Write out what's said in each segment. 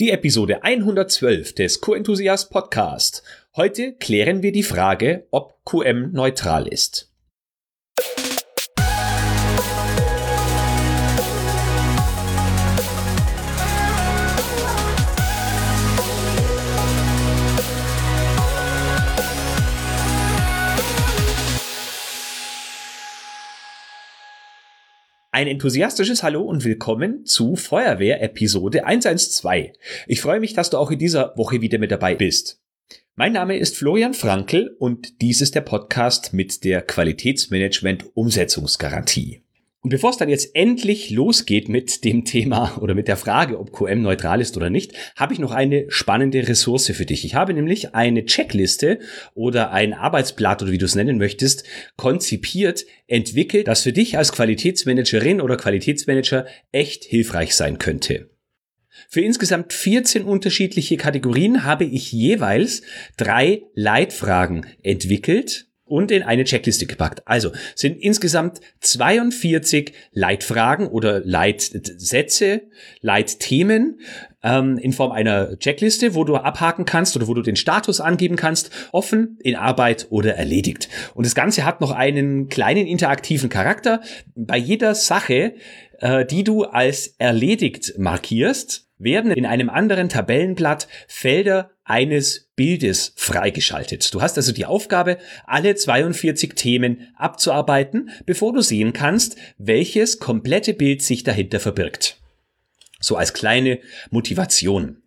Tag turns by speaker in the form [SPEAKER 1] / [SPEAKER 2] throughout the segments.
[SPEAKER 1] Die Episode 112 des Q-Enthusiast Podcast. Heute klären wir die Frage, ob QM neutral ist. Ein enthusiastisches Hallo und willkommen zu Feuerwehr Episode 112. Ich freue mich, dass du auch in dieser Woche wieder mit dabei bist. Mein Name ist Florian Frankl und dies ist der Podcast mit der Qualitätsmanagement Umsetzungsgarantie. Und bevor es dann jetzt endlich losgeht mit dem Thema oder mit der Frage, ob QM neutral ist oder nicht, habe ich noch eine spannende Ressource für dich. Ich habe nämlich eine Checkliste oder ein Arbeitsblatt oder wie du es nennen möchtest, konzipiert, entwickelt, das für dich als Qualitätsmanagerin oder Qualitätsmanager echt hilfreich sein könnte. Für insgesamt 14 unterschiedliche Kategorien habe ich jeweils drei Leitfragen entwickelt, und in eine Checkliste gepackt. Also sind insgesamt 42 Leitfragen oder Leitsätze, Leitthemen ähm, in Form einer Checkliste, wo du abhaken kannst oder wo du den Status angeben kannst, offen, in Arbeit oder erledigt. Und das Ganze hat noch einen kleinen interaktiven Charakter. Bei jeder Sache, äh, die du als erledigt markierst, werden in einem anderen Tabellenblatt Felder eines Bildes freigeschaltet. Du hast also die Aufgabe, alle 42 Themen abzuarbeiten, bevor du sehen kannst, welches komplette Bild sich dahinter verbirgt. So als kleine Motivation.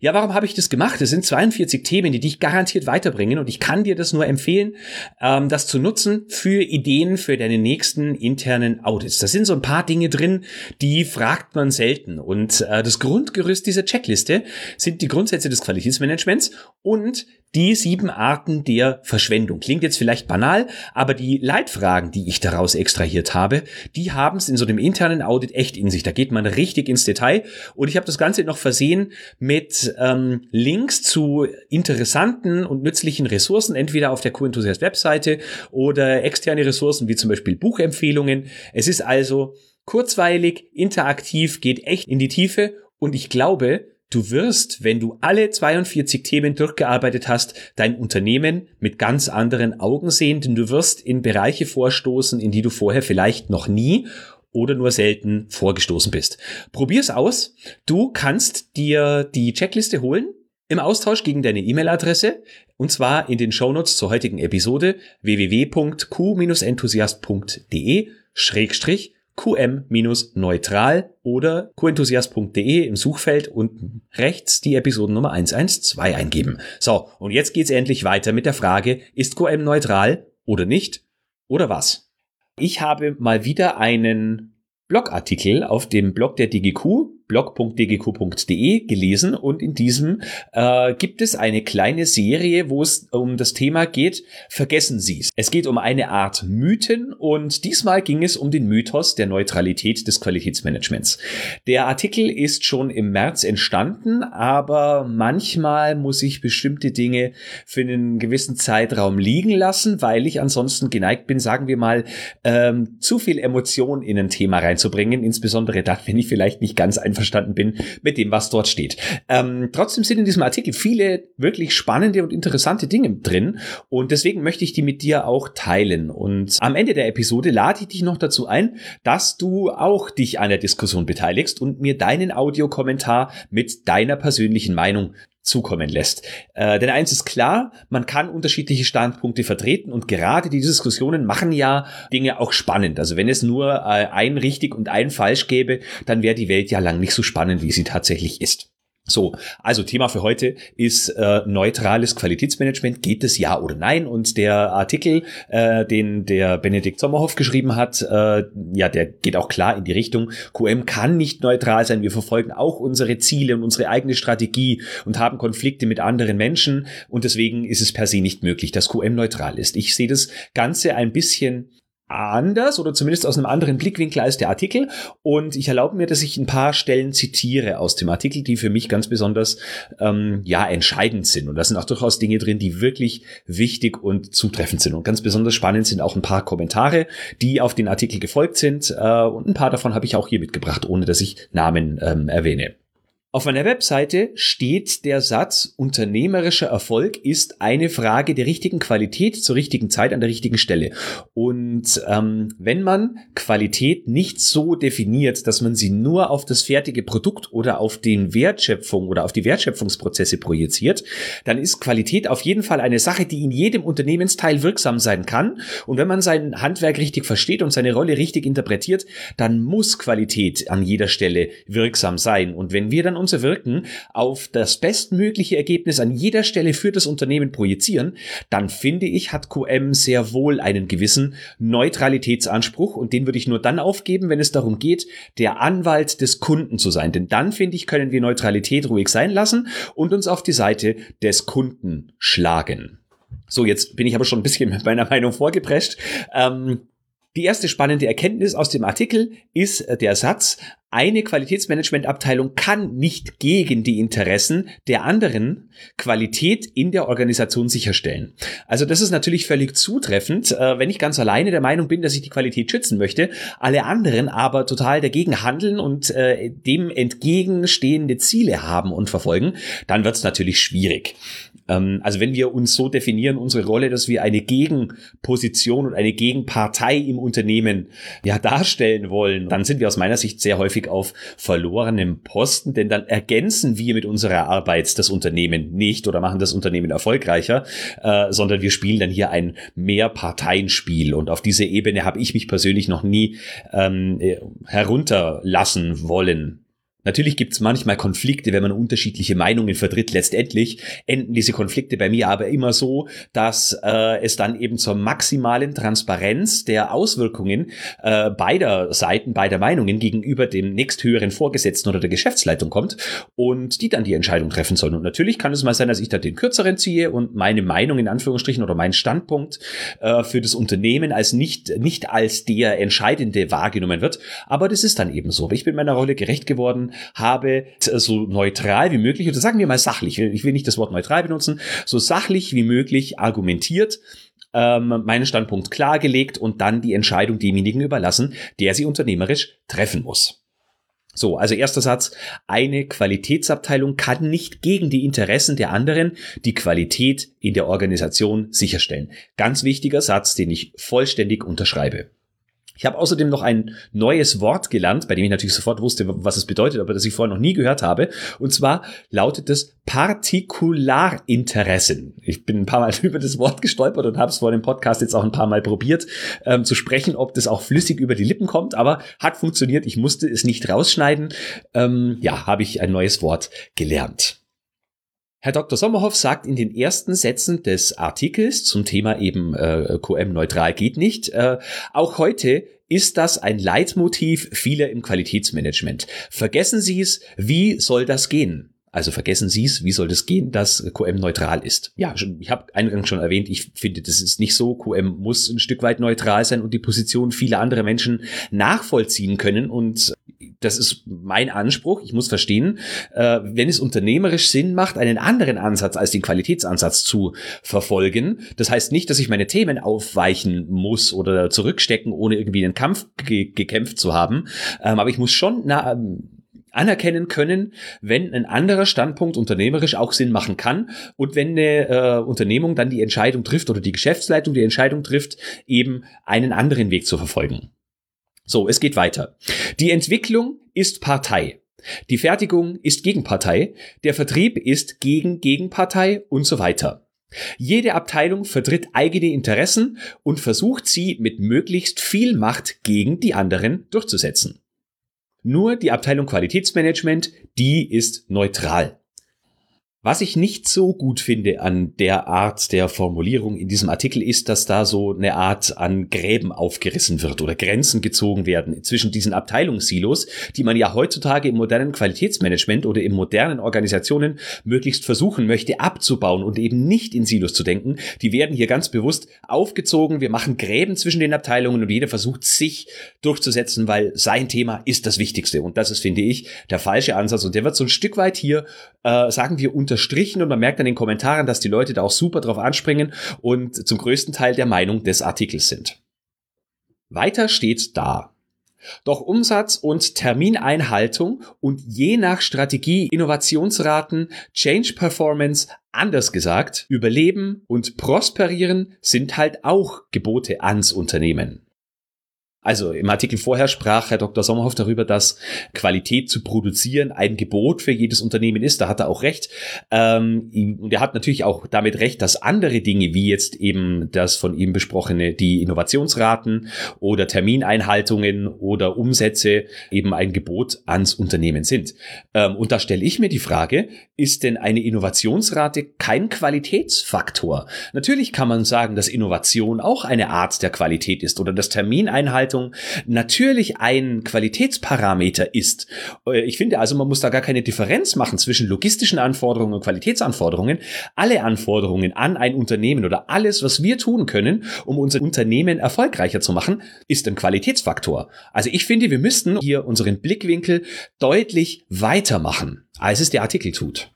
[SPEAKER 1] Ja, warum habe ich das gemacht? Es sind 42 Themen, die dich garantiert weiterbringen und ich kann dir das nur empfehlen, ähm, das zu nutzen für Ideen für deine nächsten internen Audits. Da sind so ein paar Dinge drin, die fragt man selten und äh, das Grundgerüst dieser Checkliste sind die Grundsätze des Qualitätsmanagements und die sieben Arten der Verschwendung. Klingt jetzt vielleicht banal, aber die Leitfragen, die ich daraus extrahiert habe, die haben es in so einem internen Audit echt in sich. Da geht man richtig ins Detail und ich habe das Ganze noch versehen mit ähm, Links zu interessanten und nützlichen Ressourcen, entweder auf der Q-Enthusiast Webseite oder externe Ressourcen wie zum Beispiel Buchempfehlungen. Es ist also kurzweilig, interaktiv, geht echt in die Tiefe und ich glaube, Du wirst, wenn du alle 42 Themen durchgearbeitet hast, dein Unternehmen mit ganz anderen Augen sehen, denn du wirst in Bereiche vorstoßen, in die du vorher vielleicht noch nie oder nur selten vorgestoßen bist. Probier's aus. Du kannst dir die Checkliste holen im Austausch gegen deine E-Mail-Adresse und zwar in den Shownotes zur heutigen Episode www.q-enthusiast.de schrägstrich qm-neutral oder qenthusiast.de im Suchfeld und rechts die Episodennummer 112 eingeben. So, und jetzt geht's endlich weiter mit der Frage, ist QM neutral oder nicht? Oder was? Ich habe mal wieder einen Blogartikel auf dem Blog der DGQ blog.dgq.de gelesen und in diesem äh, gibt es eine kleine Serie, wo es um das Thema geht, vergessen Sie es. Es geht um eine Art Mythen und diesmal ging es um den Mythos der Neutralität des Qualitätsmanagements. Der Artikel ist schon im März entstanden, aber manchmal muss ich bestimmte Dinge für einen gewissen Zeitraum liegen lassen, weil ich ansonsten geneigt bin, sagen wir mal, ähm, zu viel Emotion in ein Thema reinzubringen, insbesondere dann, wenn ich vielleicht nicht ganz einfach einverstanden bin mit dem, was dort steht. Ähm, trotzdem sind in diesem Artikel viele wirklich spannende und interessante Dinge drin und deswegen möchte ich die mit dir auch teilen. Und am Ende der Episode lade ich dich noch dazu ein, dass du auch dich an der Diskussion beteiligst und mir deinen Audiokommentar mit deiner persönlichen Meinung zukommen lässt. Äh, denn eins ist klar, man kann unterschiedliche Standpunkte vertreten und gerade die Diskussionen machen ja Dinge auch spannend. Also wenn es nur äh, ein richtig und ein falsch gäbe, dann wäre die Welt ja lang nicht so spannend, wie sie tatsächlich ist. So, also Thema für heute ist äh, neutrales Qualitätsmanagement. Geht es ja oder nein? Und der Artikel, äh, den der Benedikt Sommerhoff geschrieben hat, äh, ja, der geht auch klar in die Richtung. QM kann nicht neutral sein. Wir verfolgen auch unsere Ziele und unsere eigene Strategie und haben Konflikte mit anderen Menschen. Und deswegen ist es per se nicht möglich, dass QM neutral ist. Ich sehe das Ganze ein bisschen anders oder zumindest aus einem anderen Blickwinkel als der Artikel. Und ich erlaube mir, dass ich ein paar Stellen zitiere aus dem Artikel, die für mich ganz besonders ähm, ja entscheidend sind. Und da sind auch durchaus Dinge drin, die wirklich wichtig und zutreffend sind. Und ganz besonders spannend sind auch ein paar Kommentare, die auf den Artikel gefolgt sind. Äh, und ein paar davon habe ich auch hier mitgebracht, ohne dass ich Namen ähm, erwähne. Auf meiner Webseite steht der Satz, unternehmerischer Erfolg ist eine Frage der richtigen Qualität zur richtigen Zeit an der richtigen Stelle. Und ähm, wenn man Qualität nicht so definiert, dass man sie nur auf das fertige Produkt oder auf den Wertschöpfung oder auf die Wertschöpfungsprozesse projiziert, dann ist Qualität auf jeden Fall eine Sache, die in jedem Unternehmensteil wirksam sein kann. Und wenn man sein Handwerk richtig versteht und seine Rolle richtig interpretiert, dann muss Qualität an jeder Stelle wirksam sein. Und wenn wir dann unser Wirken auf das bestmögliche Ergebnis an jeder Stelle für das Unternehmen projizieren, dann finde ich, hat QM sehr wohl einen gewissen Neutralitätsanspruch und den würde ich nur dann aufgeben, wenn es darum geht, der Anwalt des Kunden zu sein. Denn dann, finde ich, können wir Neutralität ruhig sein lassen und uns auf die Seite des Kunden schlagen. So, jetzt bin ich aber schon ein bisschen mit meiner Meinung vorgeprescht. Ähm, die erste spannende Erkenntnis aus dem Artikel ist äh, der Satz, eine Qualitätsmanagementabteilung kann nicht gegen die Interessen der anderen Qualität in der Organisation sicherstellen. Also das ist natürlich völlig zutreffend, äh, wenn ich ganz alleine der Meinung bin, dass ich die Qualität schützen möchte, alle anderen aber total dagegen handeln und äh, dem entgegenstehende Ziele haben und verfolgen, dann wird es natürlich schwierig. Ähm, also wenn wir uns so definieren, unsere Rolle, dass wir eine Gegenposition und eine Gegenpartei im Unternehmen ja darstellen wollen, dann sind wir aus meiner Sicht sehr häufig auf verlorenem Posten, denn dann ergänzen wir mit unserer Arbeit das Unternehmen nicht oder machen das Unternehmen erfolgreicher, äh, sondern wir spielen dann hier ein Mehrparteienspiel und auf diese Ebene habe ich mich persönlich noch nie ähm, äh, herunterlassen wollen. Natürlich gibt es manchmal Konflikte, wenn man unterschiedliche Meinungen vertritt. Letztendlich enden diese Konflikte bei mir aber immer so, dass äh, es dann eben zur maximalen Transparenz der Auswirkungen äh, beider Seiten, beider Meinungen gegenüber dem nächsthöheren Vorgesetzten oder der Geschäftsleitung kommt und die dann die Entscheidung treffen sollen. Und natürlich kann es mal sein, dass ich da den kürzeren ziehe und meine Meinung in Anführungsstrichen oder meinen Standpunkt äh, für das Unternehmen als nicht, nicht als der entscheidende wahrgenommen wird. Aber das ist dann eben so. Ich bin meiner Rolle gerecht geworden habe, so neutral wie möglich, oder sagen wir mal sachlich, ich will nicht das Wort neutral benutzen, so sachlich wie möglich argumentiert, ähm, meinen Standpunkt klargelegt und dann die Entscheidung demjenigen überlassen, der sie unternehmerisch treffen muss. So, also erster Satz. Eine Qualitätsabteilung kann nicht gegen die Interessen der anderen die Qualität in der Organisation sicherstellen. Ganz wichtiger Satz, den ich vollständig unterschreibe. Ich habe außerdem noch ein neues Wort gelernt, bei dem ich natürlich sofort wusste, was es bedeutet, aber das ich vorher noch nie gehört habe. Und zwar lautet es Partikularinteressen. Ich bin ein paar Mal über das Wort gestolpert und habe es vor dem Podcast jetzt auch ein paar Mal probiert ähm, zu sprechen, ob das auch flüssig über die Lippen kommt, aber hat funktioniert. Ich musste es nicht rausschneiden. Ähm, ja, habe ich ein neues Wort gelernt. Herr Dr. Sommerhoff sagt in den ersten Sätzen des Artikels zum Thema eben äh, QM neutral geht nicht, äh, auch heute ist das ein Leitmotiv vieler im Qualitätsmanagement. Vergessen Sie es, wie soll das gehen? Also vergessen Sie es, wie soll das gehen, dass QM neutral ist? Ja, ich habe eingangs schon erwähnt, ich finde, das ist nicht so. QM muss ein Stück weit neutral sein und die Position vieler anderer Menschen nachvollziehen können. Und das ist mein Anspruch. Ich muss verstehen, äh, wenn es unternehmerisch Sinn macht, einen anderen Ansatz als den Qualitätsansatz zu verfolgen. Das heißt nicht, dass ich meine Themen aufweichen muss oder zurückstecken, ohne irgendwie einen Kampf ge gekämpft zu haben. Ähm, aber ich muss schon na, anerkennen können, wenn ein anderer Standpunkt unternehmerisch auch Sinn machen kann und wenn eine äh, Unternehmung dann die Entscheidung trifft oder die Geschäftsleitung die Entscheidung trifft, eben einen anderen Weg zu verfolgen. So, es geht weiter. Die Entwicklung ist Partei. Die Fertigung ist Gegenpartei, der Vertrieb ist gegen Gegenpartei und so weiter. Jede Abteilung vertritt eigene Interessen und versucht sie mit möglichst viel Macht gegen die anderen durchzusetzen. Nur die Abteilung Qualitätsmanagement, die ist neutral. Was ich nicht so gut finde an der Art der Formulierung in diesem Artikel ist, dass da so eine Art an Gräben aufgerissen wird oder Grenzen gezogen werden zwischen diesen Abteilungssilos, die man ja heutzutage im modernen Qualitätsmanagement oder in modernen Organisationen möglichst versuchen möchte abzubauen und eben nicht in Silos zu denken. Die werden hier ganz bewusst aufgezogen. Wir machen Gräben zwischen den Abteilungen und jeder versucht sich durchzusetzen, weil sein Thema ist das Wichtigste. Und das ist, finde ich, der falsche Ansatz. Und der wird so ein Stück weit hier, äh, sagen wir, unterstrichen und man merkt an den Kommentaren, dass die Leute da auch super drauf anspringen und zum größten Teil der Meinung des Artikels sind. Weiter steht da. Doch Umsatz und Termineinhaltung und je nach Strategie Innovationsraten, Change Performance, anders gesagt, Überleben und Prosperieren sind halt auch Gebote ans Unternehmen. Also im Artikel vorher sprach Herr Dr. Sommerhoff darüber, dass Qualität zu produzieren ein Gebot für jedes Unternehmen ist. Da hat er auch recht. Ähm, und er hat natürlich auch damit recht, dass andere Dinge, wie jetzt eben das von ihm besprochene, die Innovationsraten oder Termineinhaltungen oder Umsätze eben ein Gebot ans Unternehmen sind. Ähm, und da stelle ich mir die Frage, ist denn eine Innovationsrate kein Qualitätsfaktor? Natürlich kann man sagen, dass Innovation auch eine Art der Qualität ist oder das Termineinhalten Gestaltung natürlich ein Qualitätsparameter ist. Äh, ich finde also, man muss da gar keine Differenz machen zwischen logistischen Anforderungen und Qualitätsanforderungen. Alle Anforderungen an ein Unternehmen oder alles, was wir tun können, um unser Unternehmen erfolgreicher zu machen, ist ein Qualitätsfaktor. Also ich finde, wir müssten hier unseren Blickwinkel deutlich weiter machen, als es der Artikel tut.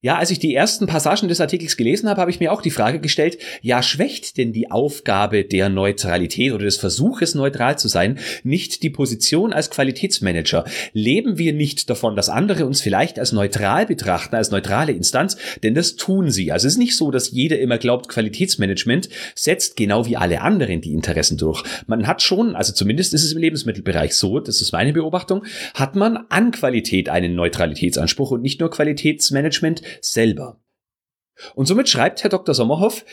[SPEAKER 1] Ja, als ich die ersten Passagen des Artikels gelesen habe, habe ich mir auch die Frage gestellt, ja, schwächt denn die Aufgabe der Neutralität oder des Versuches, neutral zu sein, nicht die Position als Qualitätsmanager? Leben wir nicht davon, dass andere uns vielleicht als neutral betrachten, als neutrale Instanz? Denn das tun sie. Also es ist nicht so, dass jeder immer glaubt, Qualitätsmanagement setzt genau wie alle anderen die Interessen durch. Man hat schon, also zumindest ist es im Lebensmittelbereich so, das ist meine Beobachtung, hat man an Qualität einen Neutralitätsanspruch und nicht nur Qualitätsmanagement selber. Und somit schreibt Herr Dr. Sommerhoff,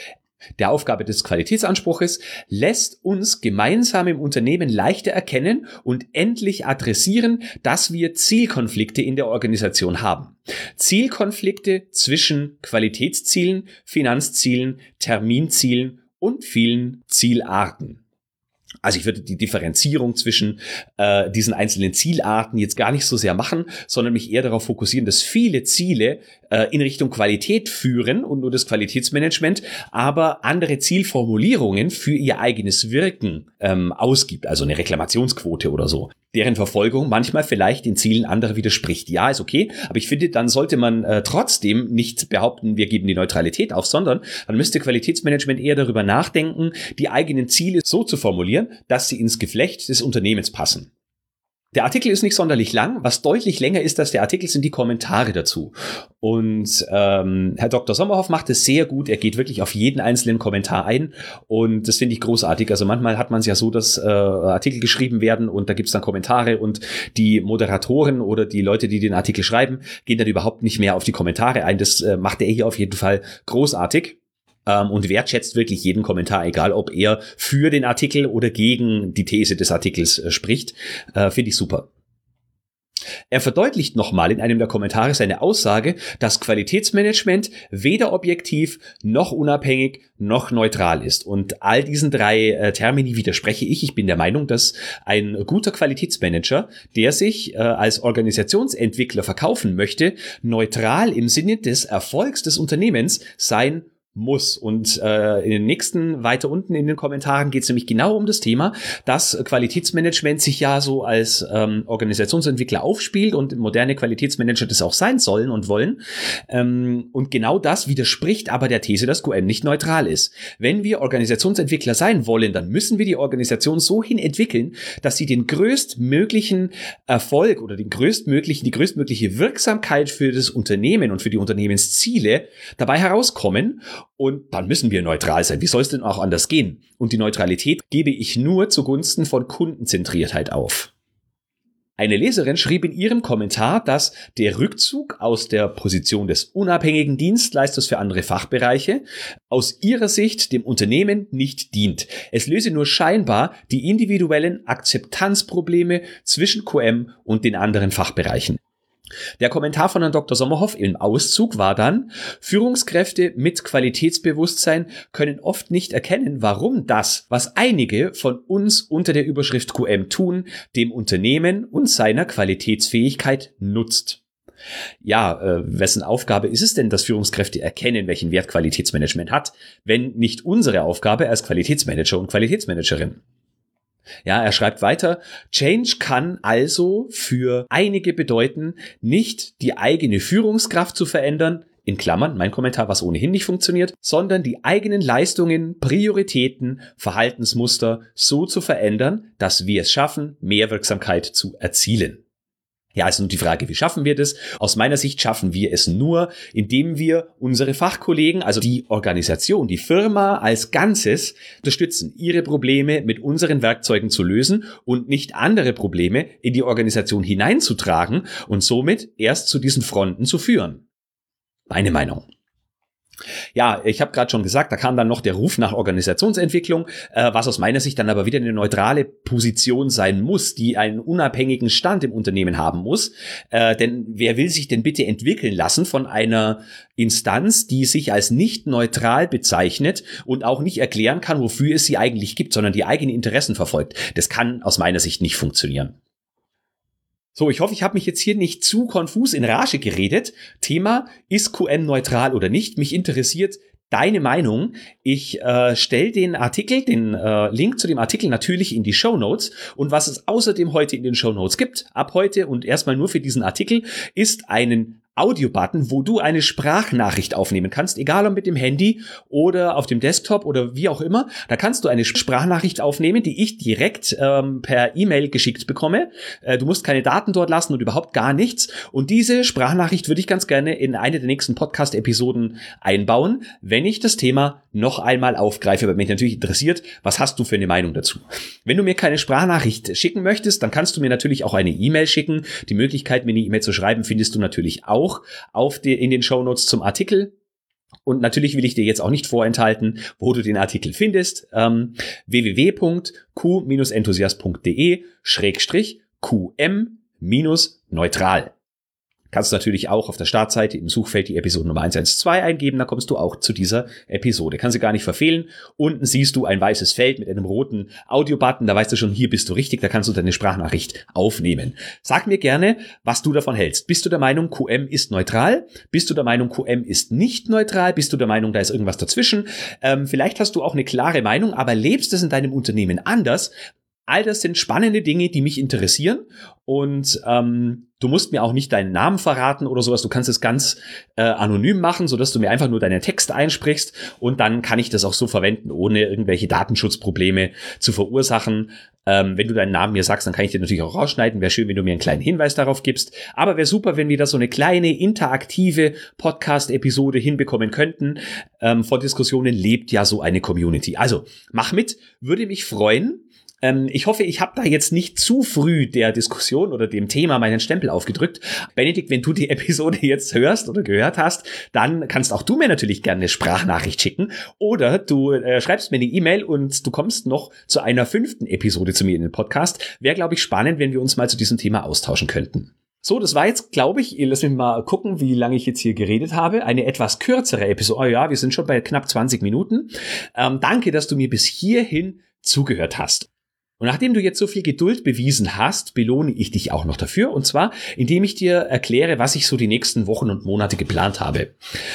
[SPEAKER 1] der Aufgabe des Qualitätsanspruches lässt uns gemeinsam im Unternehmen leichter erkennen und endlich adressieren, dass wir Zielkonflikte in der Organisation haben. Zielkonflikte zwischen Qualitätszielen, Finanzzielen, Terminzielen und vielen Zielarten. Also ich würde die Differenzierung zwischen äh, diesen einzelnen Zielarten jetzt gar nicht so sehr machen, sondern mich eher darauf fokussieren, dass viele Ziele äh, in Richtung Qualität führen und nur das Qualitätsmanagement, aber andere Zielformulierungen für ihr eigenes Wirken ähm, ausgibt, also eine Reklamationsquote oder so deren Verfolgung manchmal vielleicht den Zielen anderer widerspricht. Ja, ist okay, aber ich finde, dann sollte man äh, trotzdem nicht behaupten, wir geben die Neutralität auf, sondern dann müsste Qualitätsmanagement eher darüber nachdenken, die eigenen Ziele so zu formulieren, dass sie ins Geflecht des Unternehmens passen. Der Artikel ist nicht sonderlich lang. Was deutlich länger ist als der Artikel, sind die Kommentare dazu. Und ähm, Herr Dr. Sommerhoff macht es sehr gut. Er geht wirklich auf jeden einzelnen Kommentar ein. Und das finde ich großartig. Also manchmal hat man es ja so, dass äh, Artikel geschrieben werden und da gibt es dann Kommentare und die Moderatoren oder die Leute, die den Artikel schreiben, gehen dann überhaupt nicht mehr auf die Kommentare ein. Das äh, macht er hier auf jeden Fall großartig ähm, und wertschätzt wirklich jeden Kommentar, egal ob er für den Artikel oder gegen die These des Artikels äh, spricht. Äh, Finde ich super. Er verdeutlicht nochmal in einem der Kommentare seine Aussage, dass Qualitätsmanagement weder objektiv noch unabhängig noch neutral ist. Und all diesen drei äh, Termini widerspreche ich. Ich bin der Meinung, dass ein guter Qualitätsmanager, der sich äh, als Organisationsentwickler verkaufen möchte, neutral im Sinne des Erfolgs des Unternehmens sein muss. Und äh, in den nächsten, weiter unten in den Kommentaren geht es nämlich genau um das Thema, dass Qualitätsmanagement sich ja so als ähm, Organisationsentwickler aufspielt und moderne Qualitätsmanager das auch sein sollen und wollen. Ähm, und genau das widerspricht aber der These, dass QM nicht neutral ist. Wenn wir Organisationsentwickler sein wollen, dann müssen wir die Organisation so hin entwickeln, dass sie den größtmöglichen Erfolg oder den größtmöglichen, die größtmögliche Wirksamkeit für das Unternehmen und für die Unternehmensziele dabei herauskommen und dann müssen wir neutral sein. Wie soll es denn auch anders gehen? Und die Neutralität gebe ich nur zugunsten von Kundenzentriertheit auf. Eine Leserin schrieb in ihrem Kommentar, dass der Rückzug aus der Position des unabhängigen Dienstleisters für andere Fachbereiche aus ihrer Sicht dem Unternehmen nicht dient. Es löse nur scheinbar die individuellen Akzeptanzprobleme zwischen QM und den anderen Fachbereichen. Der Kommentar von Herrn Dr. Sommerhoff im Auszug war dann, Führungskräfte mit Qualitätsbewusstsein können oft nicht erkennen, warum das, was einige von uns unter der Überschrift QM tun, dem Unternehmen und seiner Qualitätsfähigkeit nutzt. Ja, äh, wessen Aufgabe ist es denn, dass Führungskräfte erkennen, welchen Wert Qualitätsmanagement hat, wenn nicht unsere Aufgabe als Qualitätsmanager und Qualitätsmanagerin? Ja, er schreibt weiter, Change kann also für einige bedeuten, nicht die eigene Führungskraft zu verändern, in Klammern, mein Kommentar, was ohnehin nicht funktioniert, sondern die eigenen Leistungen, Prioritäten, Verhaltensmuster so zu verändern, dass wir es schaffen, mehr Wirksamkeit zu erzielen. Ja, also die Frage, wie schaffen wir das? Aus meiner Sicht schaffen wir es nur, indem wir unsere Fachkollegen, also die Organisation, die Firma als Ganzes unterstützen, ihre Probleme mit unseren Werkzeugen zu lösen und nicht andere Probleme in die Organisation hineinzutragen und somit erst zu diesen Fronten zu führen. Meine Meinung. Ja, ich habe gerade schon gesagt, da kam dann noch der Ruf nach Organisationsentwicklung, äh, was aus meiner Sicht dann aber wieder eine neutrale Position sein muss, die einen unabhängigen Stand im Unternehmen haben muss. Äh, denn wer will sich denn bitte entwickeln lassen von einer Instanz, die sich als nicht neutral bezeichnet und auch nicht erklären kann, wofür es sie eigentlich gibt, sondern die eigenen Interessen verfolgt? Das kann aus meiner Sicht nicht funktionieren. So, ich hoffe, ich habe mich jetzt hier nicht zu konfus in Rage geredet. Thema, ist QM neutral oder nicht? Mich interessiert deine Meinung. Ich äh, stelle den Artikel, den äh, Link zu dem Artikel natürlich in die Show Notes. Und was es außerdem heute in den Show Notes gibt, ab heute und erstmal nur für diesen Artikel, ist einen Audio-Button, wo du eine Sprachnachricht aufnehmen kannst, egal ob mit dem Handy oder auf dem Desktop oder wie auch immer. Da kannst du eine Sprachnachricht aufnehmen, die ich direkt ähm, per E-Mail geschickt bekomme. Äh, du musst keine Daten dort lassen und überhaupt gar nichts. Und diese Sprachnachricht würde ich ganz gerne in eine der nächsten Podcast-Episoden einbauen, wenn ich das Thema noch einmal aufgreife, weil mich natürlich interessiert, was hast du für eine Meinung dazu? Wenn du mir keine Sprachnachricht schicken möchtest, dann kannst du mir natürlich auch eine E-Mail schicken. Die Möglichkeit, mir eine E-Mail zu schreiben, findest du natürlich auch auch auf die, in den Shownotes zum Artikel. Und natürlich will ich dir jetzt auch nicht vorenthalten, wo du den Artikel findest. Ähm, www.q-enthusiast.de Schrägstrich QM-neutral. Kannst du natürlich auch auf der Startseite im Suchfeld die Episode Nummer 112 eingeben, da kommst du auch zu dieser Episode. Kannst du gar nicht verfehlen. Unten siehst du ein weißes Feld mit einem roten Audio-Button, da weißt du schon, hier bist du richtig, da kannst du deine Sprachnachricht aufnehmen. Sag mir gerne, was du davon hältst. Bist du der Meinung, QM ist neutral? Bist du der Meinung, QM ist nicht neutral? Bist du der Meinung, da ist irgendwas dazwischen? Ähm, vielleicht hast du auch eine klare Meinung, aber lebst es in deinem Unternehmen anders? All das sind spannende Dinge, die mich interessieren. Und ähm, du musst mir auch nicht deinen Namen verraten oder sowas. Du kannst es ganz äh, anonym machen, sodass du mir einfach nur deinen Text einsprichst. Und dann kann ich das auch so verwenden, ohne irgendwelche Datenschutzprobleme zu verursachen. Ähm, wenn du deinen Namen mir sagst, dann kann ich dir natürlich auch rausschneiden. Wäre schön, wenn du mir einen kleinen Hinweis darauf gibst. Aber wäre super, wenn wir da so eine kleine interaktive Podcast-Episode hinbekommen könnten. Ähm, vor Diskussionen lebt ja so eine Community. Also mach mit, würde mich freuen. Ähm, ich hoffe, ich habe da jetzt nicht zu früh der Diskussion oder dem Thema meinen Stempel aufgedrückt. Benedikt, wenn du die Episode jetzt hörst oder gehört hast, dann kannst auch du mir natürlich gerne eine Sprachnachricht schicken oder du äh, schreibst mir eine E-Mail und du kommst noch zu einer fünften Episode zu mir in den Podcast. Wäre, glaube ich, spannend, wenn wir uns mal zu diesem Thema austauschen könnten. So, das war jetzt, glaube ich, lass mich mal gucken, wie lange ich jetzt hier geredet habe. Eine etwas kürzere Episode. Oh ja, wir sind schon bei knapp 20 Minuten. Ähm, danke, dass du mir bis hierhin zugehört hast. Und nachdem du jetzt so viel Geduld bewiesen hast, belohne ich dich auch noch dafür. Und zwar, indem ich dir erkläre, was ich so die nächsten Wochen und Monate geplant habe.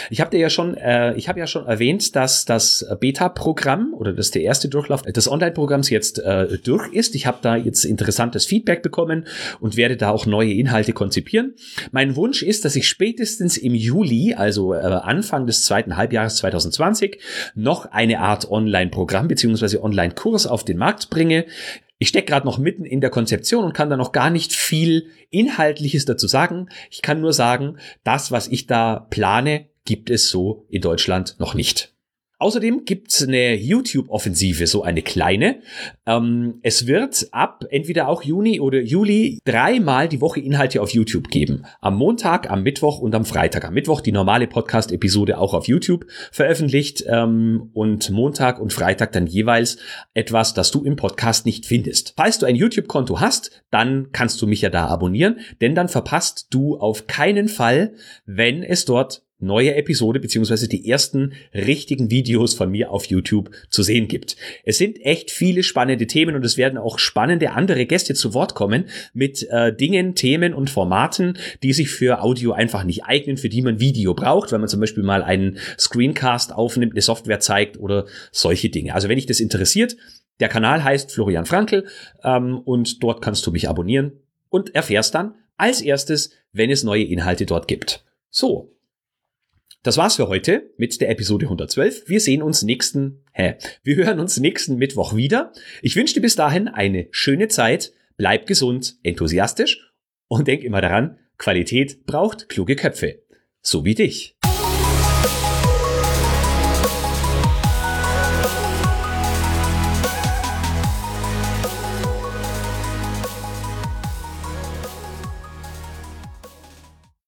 [SPEAKER 1] Ich habe dir ja schon, äh, ich habe ja schon erwähnt, dass das Beta-Programm oder dass der erste Durchlauf des Online-Programms jetzt äh, durch ist. Ich habe da jetzt interessantes Feedback bekommen und werde da auch neue Inhalte konzipieren. Mein Wunsch ist, dass ich spätestens im Juli, also äh, Anfang des zweiten Halbjahres 2020, noch eine Art Online-Programm beziehungsweise Online-Kurs auf den Markt bringe ich stecke gerade noch mitten in der Konzeption und kann da noch gar nicht viel Inhaltliches dazu sagen. Ich kann nur sagen, das, was ich da plane, gibt es so in Deutschland noch nicht. Außerdem gibt's eine YouTube-Offensive, so eine kleine. Ähm, es wird ab entweder auch Juni oder Juli dreimal die Woche Inhalte auf YouTube geben. Am Montag, am Mittwoch und am Freitag. Am Mittwoch die normale Podcast-Episode auch auf YouTube veröffentlicht ähm, und Montag und Freitag dann jeweils etwas, das du im Podcast nicht findest. Falls du ein YouTube-Konto hast, dann kannst du mich ja da abonnieren, denn dann verpasst du auf keinen Fall, wenn es dort neue Episode beziehungsweise die ersten richtigen Videos von mir auf YouTube zu sehen gibt. Es sind echt viele spannende Themen und es werden auch spannende andere Gäste zu Wort kommen mit äh, Dingen, Themen und Formaten, die sich für Audio einfach nicht eignen, für die man Video braucht, wenn man zum Beispiel mal einen Screencast aufnimmt, eine Software zeigt oder solche Dinge. Also wenn dich das interessiert, der Kanal heißt Florian Frankel ähm, und dort kannst du mich abonnieren und erfährst dann als erstes, wenn es neue Inhalte dort gibt. So, Das war's für heute mit der Episode 112. Wir sehen uns nächsten, hä, wir hören uns nächsten Mittwoch wieder. Ich wünsche dir bis dahin eine schöne Zeit, bleib gesund, enthusiastisch und denk immer daran, Qualität braucht kluge Köpfe. So wie dich.